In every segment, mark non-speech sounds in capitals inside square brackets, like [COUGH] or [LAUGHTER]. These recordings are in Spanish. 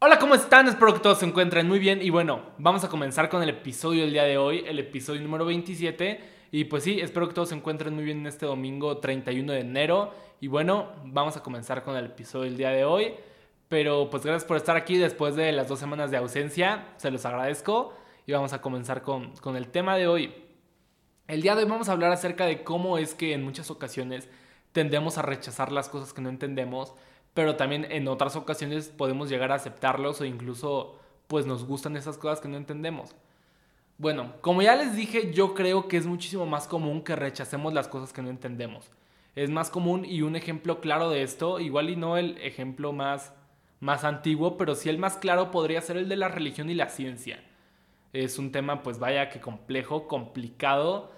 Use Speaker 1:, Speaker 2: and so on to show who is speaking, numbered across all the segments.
Speaker 1: Hola, ¿cómo están? Espero que todos se encuentren muy bien. Y bueno, vamos a comenzar con el episodio del día de hoy, el episodio número 27 y pues sí, espero que todos se encuentren muy bien en este domingo 31 de enero. Y bueno, vamos a comenzar con el episodio del día de hoy, pero pues gracias por estar aquí después de las dos semanas de ausencia, se los agradezco. Y vamos a comenzar con, con el tema de hoy. El día de hoy vamos a hablar acerca de cómo es que en muchas ocasiones tendemos a rechazar las cosas que no entendemos pero también en otras ocasiones podemos llegar a aceptarlos o incluso pues nos gustan esas cosas que no entendemos. Bueno, como ya les dije, yo creo que es muchísimo más común que rechacemos las cosas que no entendemos. Es más común y un ejemplo claro de esto, igual y no el ejemplo más, más antiguo, pero sí el más claro podría ser el de la religión y la ciencia. Es un tema pues vaya que complejo, complicado,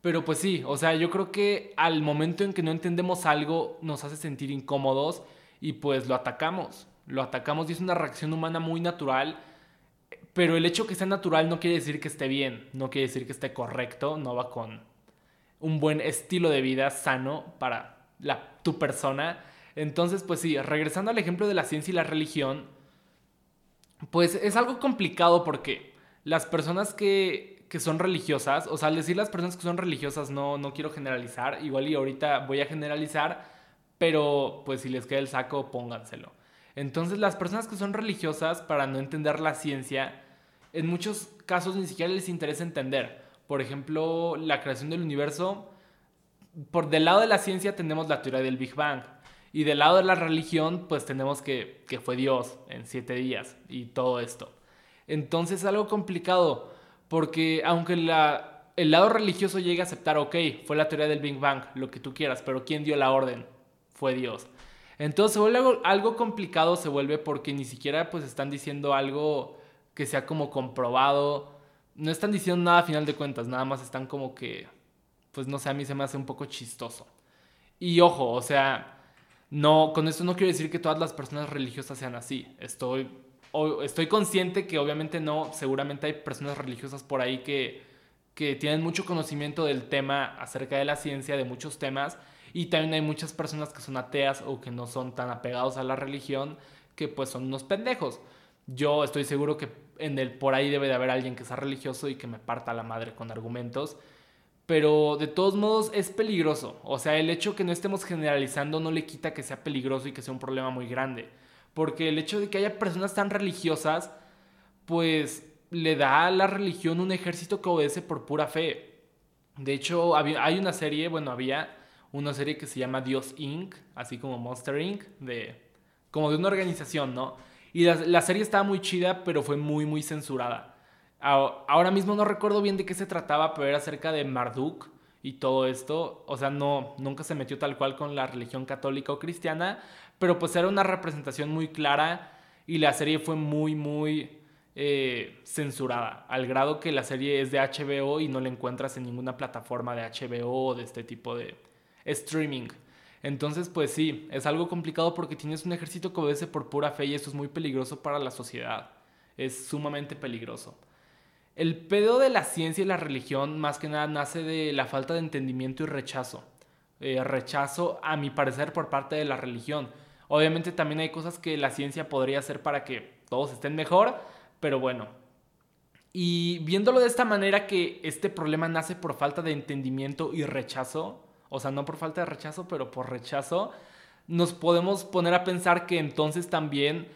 Speaker 1: pero pues sí, o sea, yo creo que al momento en que no entendemos algo nos hace sentir incómodos y pues lo atacamos. Lo atacamos y es una reacción humana muy natural. Pero el hecho que sea natural no quiere decir que esté bien, no quiere decir que esté correcto, no va con un buen estilo de vida sano para la, tu persona. Entonces, pues sí, regresando al ejemplo de la ciencia y la religión, pues es algo complicado porque las personas que, que son religiosas, o sea, al decir las personas que son religiosas no, no quiero generalizar, igual y ahorita voy a generalizar, pero pues si les queda el saco, pónganselo. Entonces las personas que son religiosas, para no entender la ciencia, en muchos casos ni siquiera les interesa entender. Por ejemplo, la creación del universo. Por del lado de la ciencia tenemos la teoría del Big Bang. Y del lado de la religión, pues tenemos que, que fue Dios en siete días y todo esto. Entonces es algo complicado, porque aunque la, el lado religioso llegue a aceptar, ok, fue la teoría del Big Bang, lo que tú quieras, pero ¿quién dio la orden? Fue Dios. Entonces se vuelve algo, complicado, se vuelve porque ni siquiera pues están diciendo algo que sea como comprobado. No están diciendo nada a final de cuentas, nada más están como que, pues no sé, a mí se me hace un poco chistoso. Y ojo, o sea, no, con esto no quiero decir que todas las personas religiosas sean así. Estoy, estoy consciente que obviamente no, seguramente hay personas religiosas por ahí que, que tienen mucho conocimiento del tema acerca de la ciencia, de muchos temas, y también hay muchas personas que son ateas o que no son tan apegados a la religión, que pues son unos pendejos. Yo estoy seguro que en el por ahí debe de haber alguien que sea religioso y que me parta la madre con argumentos. Pero de todos modos es peligroso. O sea, el hecho que no estemos generalizando no le quita que sea peligroso y que sea un problema muy grande. Porque el hecho de que haya personas tan religiosas, pues le da a la religión un ejército que obedece por pura fe. De hecho, hay una serie, bueno, había una serie que se llama Dios Inc., así como Monster Inc., de, como de una organización, ¿no? Y la, serie estaba muy chida, pero fue muy, muy censurada. Ahora mismo no recuerdo bien de qué se trataba, pero era acerca de Marduk y todo esto. O sea, no, nunca se metió tal cual con la religión católica o cristiana, pero pues era una representación muy clara y la serie fue muy, muy eh, censurada, al grado que la serie es de HBO y no la encuentras en ninguna plataforma de HBO o de este tipo de, streaming. Entonces, pues sí, es algo complicado porque tienes un ejército que obedece por pura fe y eso es muy peligroso para la sociedad. Es sumamente peligroso. El pedo de la ciencia y la religión más que nada nace de la falta de entendimiento y rechazo. Eh, rechazo, a mi parecer, por parte de la religión. Obviamente también hay cosas que la ciencia podría hacer para que todos estén mejor, pero bueno. Y viéndolo de esta manera que este problema nace por falta de entendimiento y rechazo, o sea, no por falta de rechazo, pero por rechazo, nos podemos poner a pensar que entonces también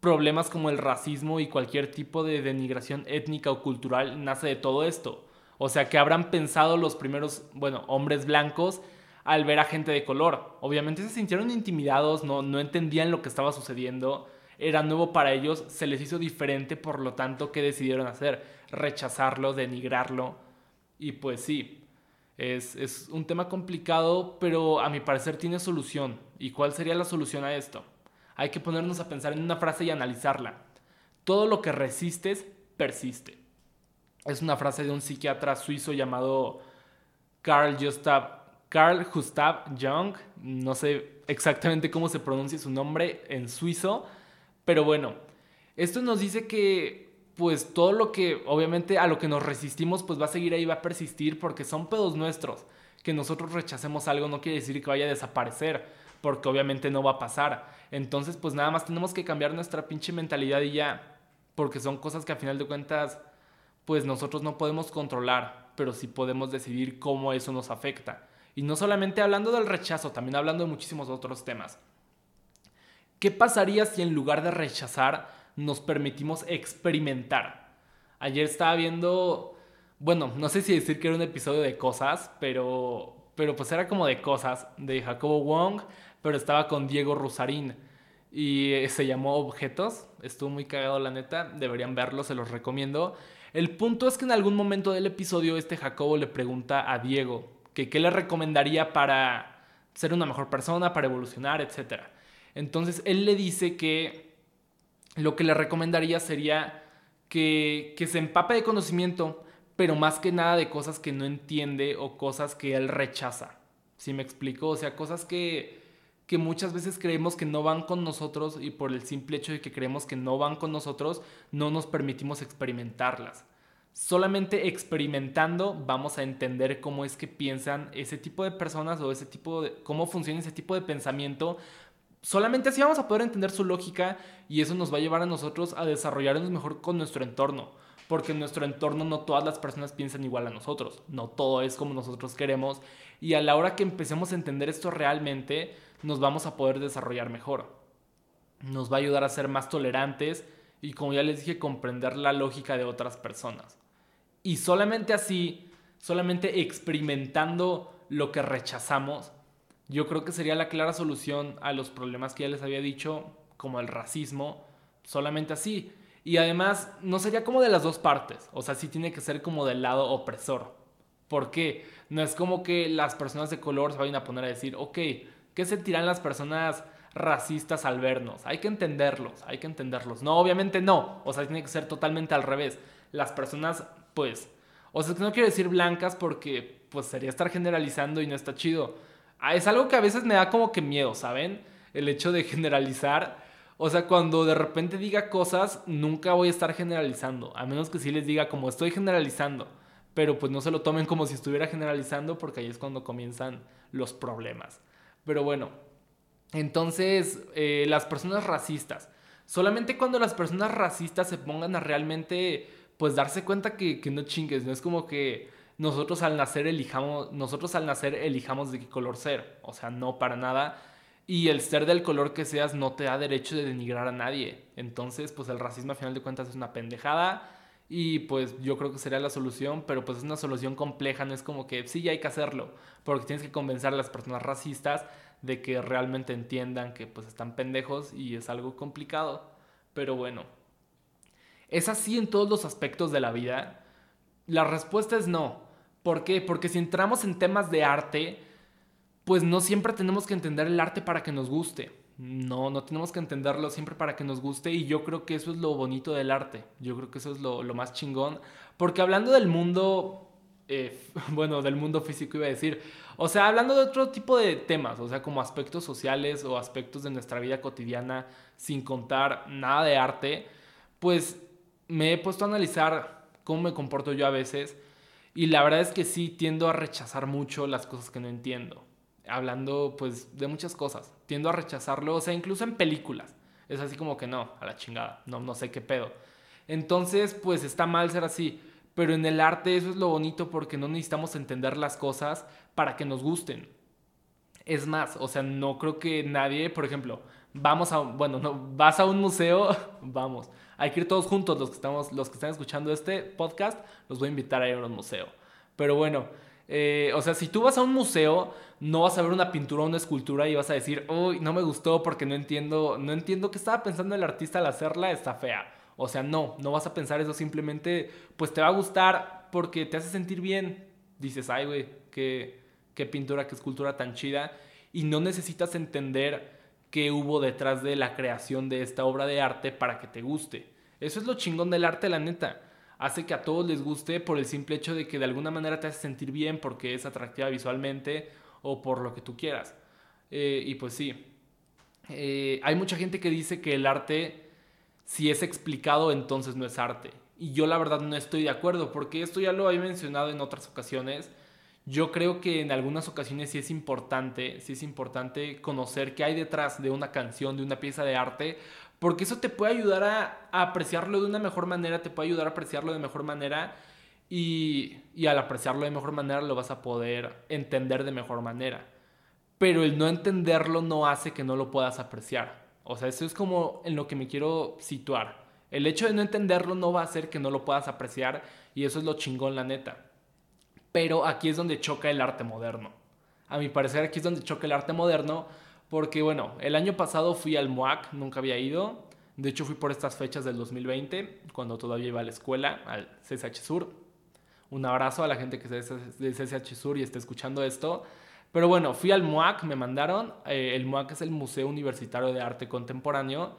Speaker 1: problemas como el racismo y cualquier tipo de denigración étnica o cultural nace de todo esto. O sea, que habrán pensado los primeros, bueno, hombres blancos al ver a gente de color. Obviamente se sintieron intimidados, no, no entendían lo que estaba sucediendo, era nuevo para ellos, se les hizo diferente, por lo tanto, ¿qué decidieron hacer? Rechazarlo, denigrarlo. Y pues sí, es, un tema complicado, pero a mi parecer tiene solución. ¿Y cuál sería la solución a esto? Hay que ponernos a pensar en una frase y analizarla. Todo lo que resistes, persiste. Es una frase de un psiquiatra suizo llamado Carl Gustav, Carl Gustav Jung. No sé exactamente cómo se pronuncia su nombre en suizo, pero bueno, esto nos dice que pues todo lo que, obviamente, a lo que nos resistimos, pues va a seguir ahí, va a persistir, porque son pedos nuestros. Que nosotros rechacemos algo no quiere decir que vaya a desaparecer. porque obviamente no va a pasar. Entonces, pues nada más tenemos que cambiar nuestra pinche mentalidad y ya, porque son cosas que a final de cuentas, pues nosotros no podemos controlar, pero sí podemos decidir cómo eso nos afecta. Y no solamente hablando del rechazo, también hablando de muchísimos otros temas. ¿Qué pasaría si en lugar de rechazar nos permitimos experimentar? Ayer estaba viendo, bueno, no sé si decir que era un episodio de cosas, pero, pero pues era como de cosas, de Jacobo Wong, pero estaba con Diego Rusarín y eh, se llamó Objetos. Estuvo muy cagado, la neta. Deberían verlo, se los recomiendo. El punto es que en algún momento del episodio, este Jacobo le pregunta a Diego, que qué le recomendaría para ser una mejor persona, para evolucionar, etc. Entonces él le dice que lo que le recomendaría sería que, que se empape de conocimiento, pero más que nada de cosas que no entiende o cosas que él rechaza. ¿Sí me explico? O sea, cosas que, que muchas veces creemos que no van con nosotros y por el simple hecho de que creemos que no van con nosotros, no nos permitimos experimentarlas. Solamente experimentando vamos a entender cómo es que piensan ese tipo de personas o ese tipo de cómo funciona ese tipo de pensamiento. Solamente así vamos a poder entender su lógica y eso nos va a llevar a nosotros a desarrollarnos mejor con nuestro entorno. Porque en nuestro entorno no todas las personas piensan igual a nosotros, no todo es como nosotros queremos y a la hora que empecemos a entender esto realmente, nos vamos a poder desarrollar mejor. Nos va a ayudar a ser más tolerantes y como ya les dije, comprender la lógica de otras personas. Y solamente así, solamente experimentando lo que rechazamos, yo creo que sería la clara solución a los problemas que ya les había dicho, como el racismo, solamente así. Y además, no sería como de las dos partes, o sea, sí tiene que ser como del lado opresor. ¿Por qué? No es como que las personas de color se vayan a poner a decir, ok, ¿qué sentirán las personas racistas al vernos? Hay que entenderlos, hay que entenderlos. No, obviamente no, o sea, tiene que ser totalmente al revés. Las personas pues, o sea, no quiero decir blancas porque pues sería estar generalizando y no está chido. Ah, es algo que a veces me da como que miedo, ¿saben? El hecho de [LAUGHS] generalizar. O sea, cuando de repente diga cosas, nunca voy a estar generalizando. A menos que sí les diga como estoy generalizando. Pero pues no se lo tomen como si estuviera generalizando porque ahí es cuando comienzan los problemas. Pero bueno, entonces eh, las personas racistas. Solamente cuando las personas racistas se pongan a realmente pues darse cuenta que, no chingues, no es como que nosotros al nacer elijamos, nosotros al nacer elijamos de qué color ser, o sea, no para nada. Y el ser del color que seas no te da derecho de denigrar a nadie. Entonces, pues el racismo a final de cuentas es una pendejada y pues yo creo que sería la solución, pero pues es una solución compleja, no es como que sí, ya hay que hacerlo, porque tienes que convencer a las personas racistas de que realmente entiendan que pues están pendejos y es algo complicado. Pero bueno, ¿Es así en todos los aspectos de la vida? La respuesta es no. ¿Por qué? Porque si entramos en temas de arte, pues no siempre tenemos que entender el arte para que nos guste. No, no tenemos que entenderlo siempre para que nos guste y yo creo que eso es lo bonito del arte. Yo creo que eso es lo, más chingón. Porque hablando del mundo, eh, [LAUGHS] bueno, del mundo físico iba a decir, o sea, hablando de otro tipo de temas, o sea, como aspectos sociales o aspectos de nuestra vida cotidiana, sin contar nada de arte, pues me he puesto a analizar cómo me comporto yo a veces y la verdad es que sí tiendo a rechazar mucho las cosas que no entiendo. Hablando pues de muchas cosas, tiendo a rechazarlo, o sea, incluso en películas. Es así como que no, a la chingada, no, no sé qué pedo. Entonces, pues está mal ser así. Pero en el arte eso es lo bonito porque no necesitamos entender las cosas para que nos gusten. Es más, o sea, no creo que nadie, por ejemplo, vamos a, bueno, no, vas a un museo, [LAUGHS] vamos, hay que ir todos juntos, los que, estamos, los que están escuchando este podcast, los voy a invitar a ir a un museo. Pero bueno, eh, o sea, si tú vas a un museo, no vas a ver una pintura o una escultura y vas a decir, uy, no me gustó porque no entiendo, no entiendo qué estaba pensando el artista al hacerla, está fea. O sea, no, no vas a pensar eso, simplemente, pues te va a gustar porque te hace sentir bien. Dices, ay, güey, qué, qué pintura, qué escultura tan chida. Y no necesitas entender qué hubo detrás de la creación de esta obra de arte para que te guste. Eso es lo chingón del arte, la neta. Hace que a todos les guste por el simple hecho de que de alguna manera te hace sentir bien porque es atractiva visualmente o por lo que tú quieras. Eh, y pues sí, eh, hay mucha gente que dice que el arte, si es explicado, entonces no es arte. Y yo la verdad no estoy de acuerdo porque esto ya lo he mencionado en otras ocasiones. Yo creo que en algunas ocasiones sí es importante, sí es importante conocer qué hay detrás de una canción, de una pieza de arte, porque eso te puede ayudar a, apreciarlo de una mejor manera, te puede ayudar a apreciarlo de mejor manera y, y al apreciarlo de mejor manera lo vas a poder entender de mejor manera. Pero el no entenderlo no hace que no lo puedas apreciar. O sea, eso es como en lo que me quiero situar. El hecho de no entenderlo no va a hacer que no lo puedas apreciar y eso es lo chingón, la neta. Pero aquí es donde choca el arte moderno. A mi parecer aquí es donde choca el arte moderno porque bueno, el año pasado fui al MOAC, nunca había ido. De hecho fui por estas fechas del 2020, cuando todavía iba a la escuela, al CSH Sur. Un abrazo a la gente que es de CSH Sur y está escuchando esto. Pero bueno, fui al MOAC, me mandaron. Eh, el MOAC es el Museo Universitario de Arte Contemporáneo.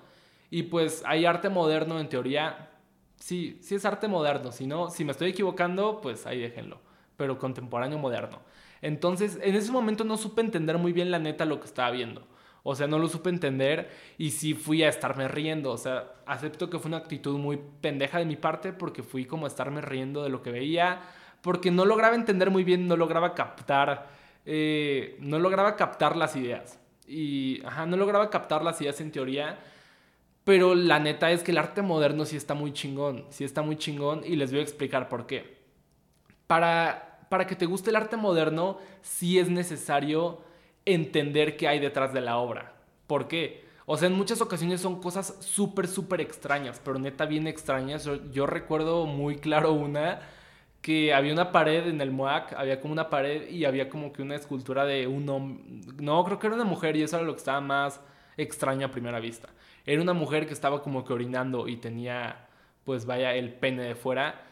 Speaker 1: Y pues hay arte moderno en teoría. Sí, sí es arte moderno. Si no, si me estoy equivocando, pues ahí déjenlo. Pero contemporáneo moderno. Entonces, en ese momento no supe entender muy bien la neta lo que estaba viendo. O sea, no lo supe entender y sí fui a estarme riendo. O sea, acepto que fue una actitud muy pendeja de mi parte porque fui como a estarme riendo de lo que veía, porque no lograba entender muy bien, no lograba captar, eh, no lograba captar las ideas. Y, ajá, no lograba captar las ideas en teoría. Pero la neta es que el arte moderno sí está muy chingón, sí está muy chingón y les voy a explicar por qué. Para para que te guste el arte moderno, sí es necesario entender qué hay detrás de la obra. ¿Por qué? O sea, en muchas ocasiones son cosas súper, súper extrañas, pero neta bien extrañas. Yo, recuerdo muy claro una que había una pared en el MOAC, había como una pared y había como que una escultura de un hombre, no, creo que era una mujer y eso era lo que estaba más extraño a primera vista. Era una mujer que estaba como que orinando y tenía, pues vaya, el pene de fuera.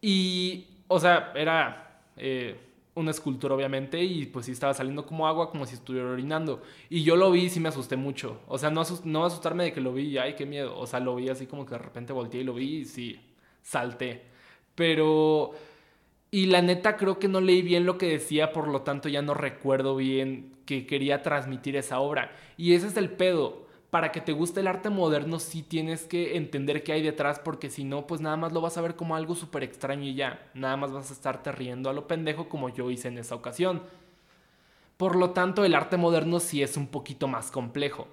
Speaker 1: Y, o sea, era eh, una escultura obviamente y pues sí estaba saliendo como agua como si estuviera orinando. Y yo lo vi y sí me asusté mucho. O sea, no, no asustarme de que lo vi y ay, qué miedo. O sea, lo vi así como que de repente volteé y lo vi y sí, salté. Pero... Y la neta creo que no leí bien lo que decía, por lo tanto ya no recuerdo bien que quería transmitir esa obra. Y ese es el pedo para que te guste el arte moderno sí tienes que entender qué hay detrás porque si no pues nada más lo vas a ver como algo súper extraño y ya, nada más vas a estarte riendo a lo pendejo como yo hice en esa ocasión. Por lo tanto el arte moderno sí es un poquito más complejo.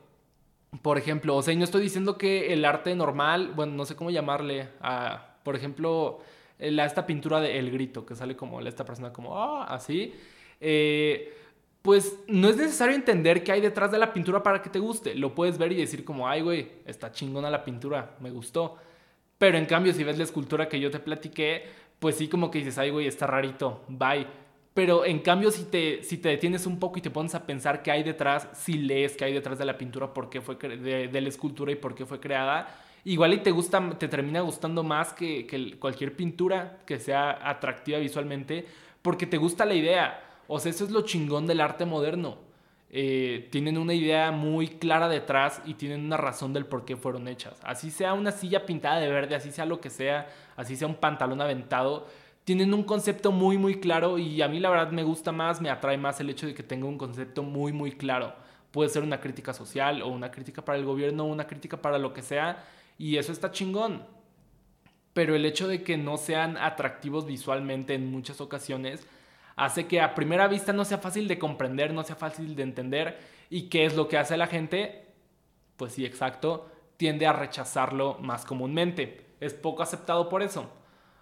Speaker 1: Por ejemplo, o sea, y no estoy diciendo que el arte normal, bueno, no sé cómo llamarle, a, por ejemplo, la, esta pintura de El Grito, que sale como esta persona como, ah, así. Eh, pues no es necesario entender qué hay detrás de la pintura para que te guste. Lo puedes ver y decir como, ay, güey, está chingona la pintura, me gustó. Pero en cambio, si ves la escultura que yo te platiqué, pues sí como que dices, ay, güey, está rarito, bye. Pero en cambio, si te, si te detienes un poco y te pones a pensar qué hay detrás, si lees qué hay detrás de la pintura, por qué fue de, de, la escultura y por qué fue creada, igual y te gusta, te termina gustando más que, que cualquier pintura que sea atractiva visualmente, porque te gusta la idea. O sea, eso es lo chingón del arte moderno. Eh, tienen una idea muy clara detrás y tienen una razón del por qué fueron hechas. Así sea una silla pintada de verde, así sea lo que sea, así sea un pantalón aventado, tienen un concepto muy muy claro y a mí la verdad me gusta más, me atrae más el hecho de que tenga un concepto muy muy claro. Puede ser una crítica social o una crítica para el gobierno una crítica para lo que sea y eso está chingón. Pero el hecho de que no sean atractivos visualmente en muchas ocasiones hace que a primera vista no sea fácil de comprender, no sea fácil de entender. ¿Y qué es lo que hace la gente? Pues sí, exacto, tiende a rechazarlo más comúnmente. Es poco aceptado por eso.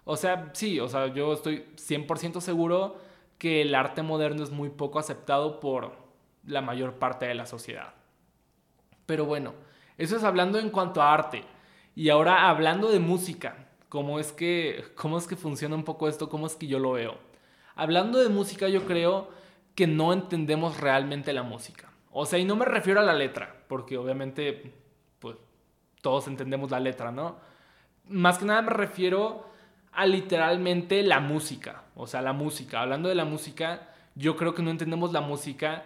Speaker 1: O sea, sí, o sea, yo estoy 100% seguro que el arte moderno es muy poco aceptado por la mayor parte de la sociedad. Pero bueno, eso es hablando en cuanto a arte. Y ahora hablando de música, ¿cómo es que, cómo es que funciona un poco esto? ¿Cómo es que yo lo veo? Hablando de música, yo creo que no entendemos realmente la música. O sea, y no me refiero a la letra, porque obviamente, pues, todos entendemos la letra, ¿no? Más que nada me refiero a literalmente la música. O sea, la música. Hablando de la música, yo creo que no entendemos la música.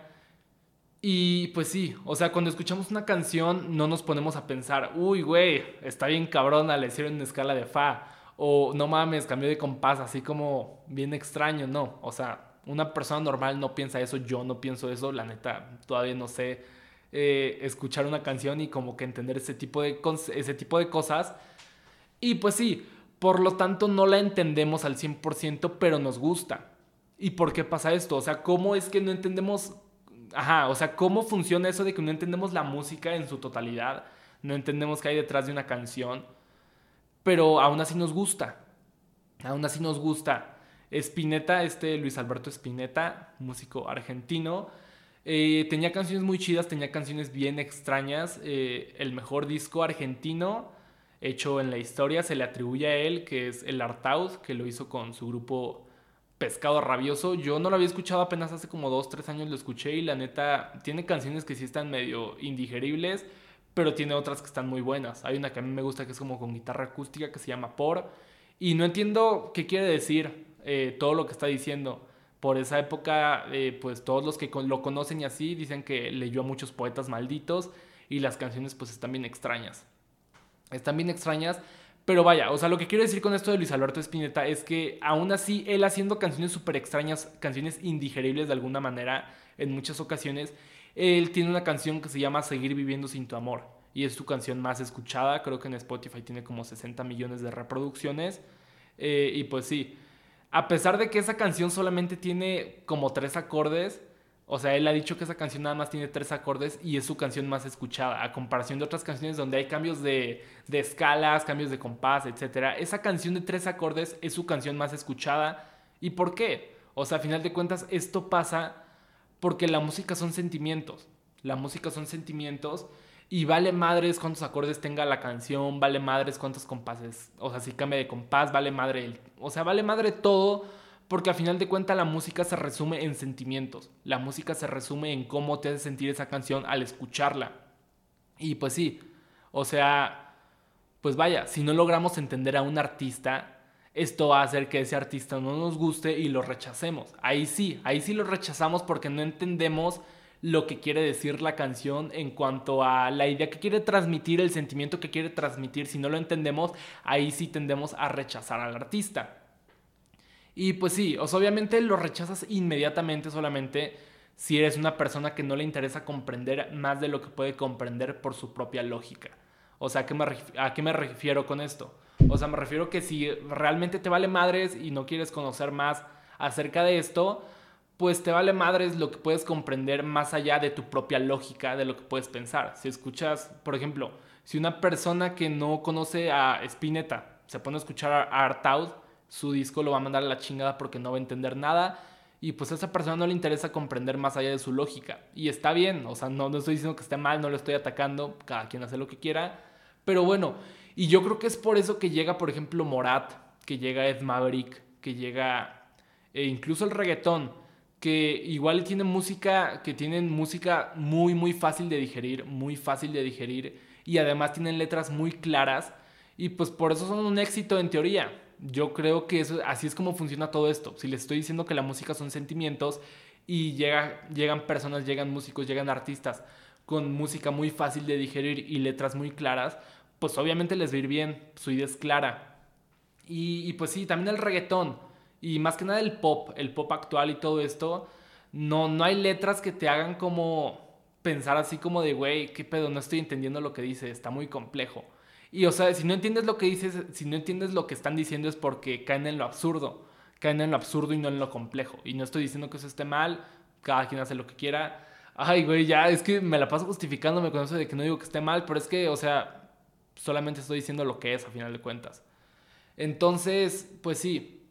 Speaker 1: Y pues sí, o sea, cuando escuchamos una canción no nos ponemos a pensar, uy, güey, está bien cabrona, le hicieron escala de fa o no mames, cambió de compás, así como bien extraño, no. O sea, una persona normal no piensa eso, yo no pienso eso, la neta, todavía no sé eh, escuchar una canción y como que entender ese tipo, de, ese tipo de cosas. Y pues sí, por lo tanto no la entendemos al 100%, pero nos gusta. ¿Y por qué pasa esto? O sea, ¿cómo es que no entendemos... Ajá, o sea, ¿cómo funciona eso de que no entendemos la música en su totalidad? No entendemos qué hay detrás de una canción, pero aún así nos gusta. Aún así nos gusta. Spinetta, este Luis Alberto Spinetta, músico argentino, eh, tenía canciones muy chidas, tenía canciones bien extrañas. Eh, el mejor disco argentino hecho en la historia se le atribuye a él, que es el Artaud, que lo hizo con su grupo Pescado Rabioso. Yo no lo había escuchado apenas hace como dos, tres años lo escuché y la neta tiene canciones que sí están medio indigeribles, pero tiene otras que están muy buenas. Hay una que a mí me gusta que es como con guitarra acústica que se llama Por. Y no entiendo qué quiere decir eh, todo lo que está diciendo. Por esa época, eh, pues todos los que lo conocen y así dicen que leyó a muchos poetas malditos y las canciones pues están bien extrañas. Están bien extrañas, pero vaya, o sea, lo que quiero decir con esto de Luis Alberto Spinetta es que aún así él haciendo canciones súper extrañas, canciones indigeribles de alguna manera en muchas ocasiones, él tiene una canción que se llama Seguir viviendo sin tu amor y es su canción más escuchada, creo que en Spotify tiene como 60 millones de reproducciones eh, y pues sí, a pesar de que esa canción solamente tiene como tres acordes, o sea, él ha dicho que esa canción nada más tiene tres acordes y es su canción más escuchada, a comparación de otras canciones donde hay cambios de, escalas, cambios de compás, etc. Esa canción de tres acordes es su canción más escuchada. ¿Y por qué? O sea, a final de cuentas, esto pasa porque la música son sentimientos. La música son sentimientos y vale madres cuántos acordes tenga la canción, vale madres cuántos compases. O sea, si cambia de compás, vale madre el. O sea, vale madre todo porque al final de cuentas la música se resume en sentimientos. La música se resume en cómo te hace sentir esa canción al escucharla. Y pues sí, o sea, pues vaya, si no logramos entender a un artista, esto va a hacer que ese artista no nos guste y lo rechacemos. Ahí sí, ahí sí lo rechazamos porque no entendemos lo que quiere decir la canción en cuanto a la idea que quiere transmitir, el sentimiento que quiere transmitir. Si no lo entendemos, ahí sí tendemos a rechazar al artista. Y pues sí, obviamente lo rechazas inmediatamente solamente si eres una persona que no le interesa comprender más de lo que puede comprender por su propia lógica. O sea, ¿a qué me, a qué me refiero con esto? O sea, me refiero que si realmente te vale madres y no quieres conocer más acerca de esto, pues te vale madres lo que puedes comprender más allá de tu propia lógica, de lo que puedes pensar. Si escuchas, por ejemplo, si una persona que no conoce a Spinetta se pone a escuchar a Artaud, su disco lo va a mandar a la chingada porque no va a entender nada. Y pues a esa persona no le interesa comprender más allá de su lógica. Y está bien, o sea, no, no estoy diciendo que esté mal, no lo estoy atacando, cada quien hace lo que quiera. Pero bueno, y yo creo que es por eso que llega, por ejemplo, Morat, que llega Ed Maverick, que llega e incluso el reggaetón, que igual tienen música, que tienen música muy, muy fácil de digerir, muy fácil de digerir, y además tienen letras muy claras, y pues por eso son un éxito en teoría yo creo que eso, así es como funciona todo esto. Si les estoy diciendo que la música son sentimientos y llega, llegan personas, llegan músicos, llegan artistas con música muy fácil de digerir y letras muy claras, pues obviamente les va a ir bien, su idea es clara. Y, pues sí, también el reggaetón y más que nada el pop, el pop actual y todo esto, no, no hay letras que te hagan como pensar así como de, güey, qué pedo, no estoy entendiendo lo que dice, está muy complejo. Y o sea, si no entiendes lo que dices, si no entiendes lo que están diciendo es porque caen en lo absurdo, caen en lo absurdo y no en lo complejo. Y no estoy diciendo que eso esté mal, cada quien hace lo que quiera. Ay, güey, ya, es que me la paso justificándome con eso de que no digo que esté mal, pero es que, o sea, solamente estoy diciendo lo que es a final de cuentas. Entonces, pues sí.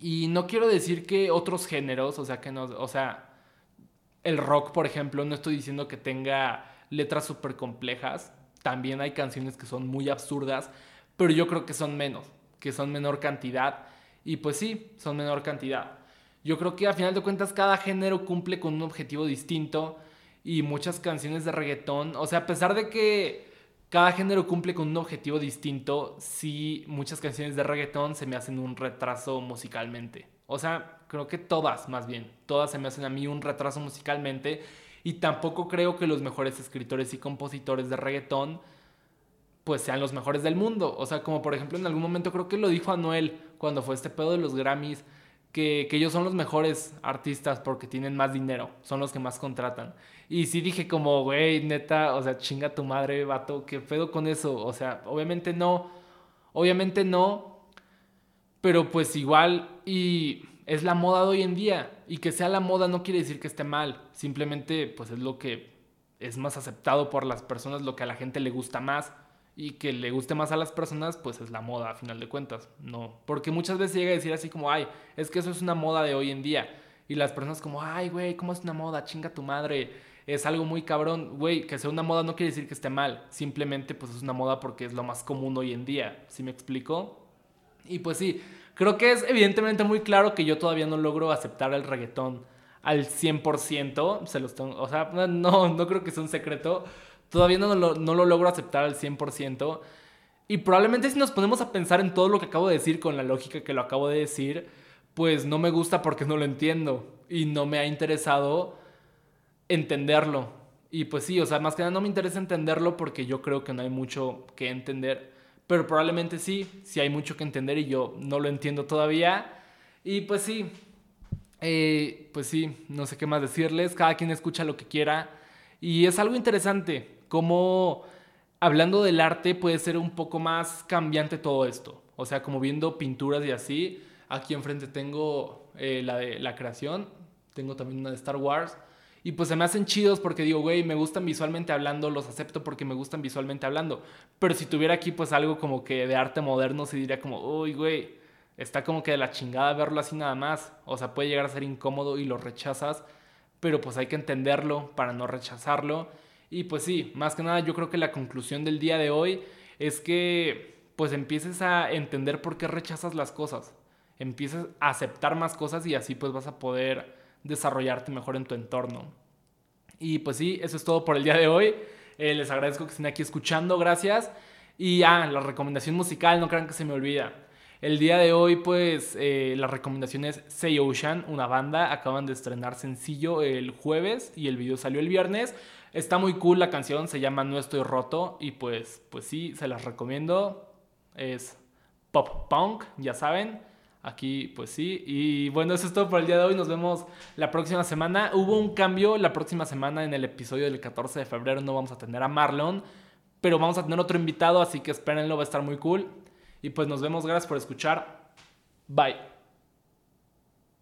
Speaker 1: Y no quiero decir que otros géneros, o sea, que no, o sea, el rock, por ejemplo, no estoy diciendo que tenga letras súper complejas, también hay canciones que son muy absurdas, pero yo creo que son menos, que son menor cantidad. Y pues sí, son menor cantidad. Yo creo que a final de cuentas cada género cumple con un objetivo distinto y muchas canciones de reggaetón, o sea, a pesar de que cada género cumple con un objetivo distinto, sí muchas canciones de reggaetón se me hacen un retraso musicalmente. O sea, creo que todas, más bien, todas se me hacen a mí un retraso musicalmente y tampoco creo que los mejores escritores y compositores de reggaetón pues sean los mejores del mundo. O sea, como por ejemplo en algún momento creo que lo dijo Anuel cuando fue este pedo de los Grammys, que, ellos son los mejores artistas porque tienen más dinero, son los que más contratan. Y sí dije como, güey, neta, o sea, chinga tu madre, vato, ¿qué pedo con eso? O sea, obviamente no, obviamente no, pero pues igual, y es la moda de hoy en día. Y que sea la moda no quiere decir que esté mal. Simplemente, pues es lo que es más aceptado por las personas, lo que a la gente le gusta más. Y que le guste más a las personas, pues es la moda a final de cuentas. No. Porque muchas veces llega a decir así como, ay, es que eso es una moda de hoy en día. Y las personas como, ay, güey, ¿cómo es una moda? Chinga tu madre. Es algo muy cabrón. Güey, que sea una moda no quiere decir que esté mal. Simplemente pues es una moda porque es lo más común hoy en día. ¿Sí me explico? Y pues sí, creo que es evidentemente muy claro que yo todavía no logro aceptar el reggaetón al 100%. Se los tengo, o sea, no, no creo que sea un secreto. Todavía no lo, no lo logro aceptar al 100%. Y probablemente si nos ponemos a pensar en todo lo que acabo de decir con la lógica que lo acabo de decir, pues no me gusta porque no lo entiendo y no me ha interesado entenderlo. Y pues sí, o sea, más que nada no me interesa entenderlo porque yo creo que no hay mucho que entender, pero probablemente sí, sí hay mucho que entender y yo no lo entiendo todavía. Y pues sí, eh, pues sí, no sé qué más decirles, cada quien escucha lo que quiera y es algo interesante, como hablando del arte puede ser un poco más cambiante todo esto, o sea, como viendo pinturas y así Aquí enfrente tengo eh, la de la creación, tengo también una de Star Wars. Y pues se me hacen chidos porque digo, güey, me gustan visualmente hablando, los acepto porque me gustan visualmente hablando. Pero si tuviera aquí pues algo como que de arte moderno, se diría como, uy, güey, está como que de la chingada verlo así nada más. O sea, puede llegar a ser incómodo y lo rechazas, pero pues hay que entenderlo para no rechazarlo. Y pues sí, más que nada yo creo que la conclusión del día de hoy es que pues empieces a entender por qué rechazas las cosas empiezas a aceptar más cosas y así pues vas a poder desarrollarte mejor en tu entorno. Y pues sí, eso es todo por el día de hoy. Eh, les agradezco que estén aquí escuchando, gracias. Y ah, la recomendación musical, no crean que se me olvida. El día de hoy, pues, eh, la recomendación es Say Ocean, una banda. Acaban de estrenar sencillo el jueves y el video salió el viernes. Está muy cool la canción, se llama No Estoy Roto. Y pues, pues sí, se las recomiendo. Es pop punk, ya saben. Aquí, pues sí. Y bueno, eso es todo por el día de hoy. Nos vemos la próxima semana. Hubo un cambio la próxima semana en el episodio del 14 de febrero. No vamos a tener a Marlon, pero vamos a tener otro invitado, así que espérenlo, va a estar muy cool. Y pues nos vemos. Gracias por escuchar. Bye.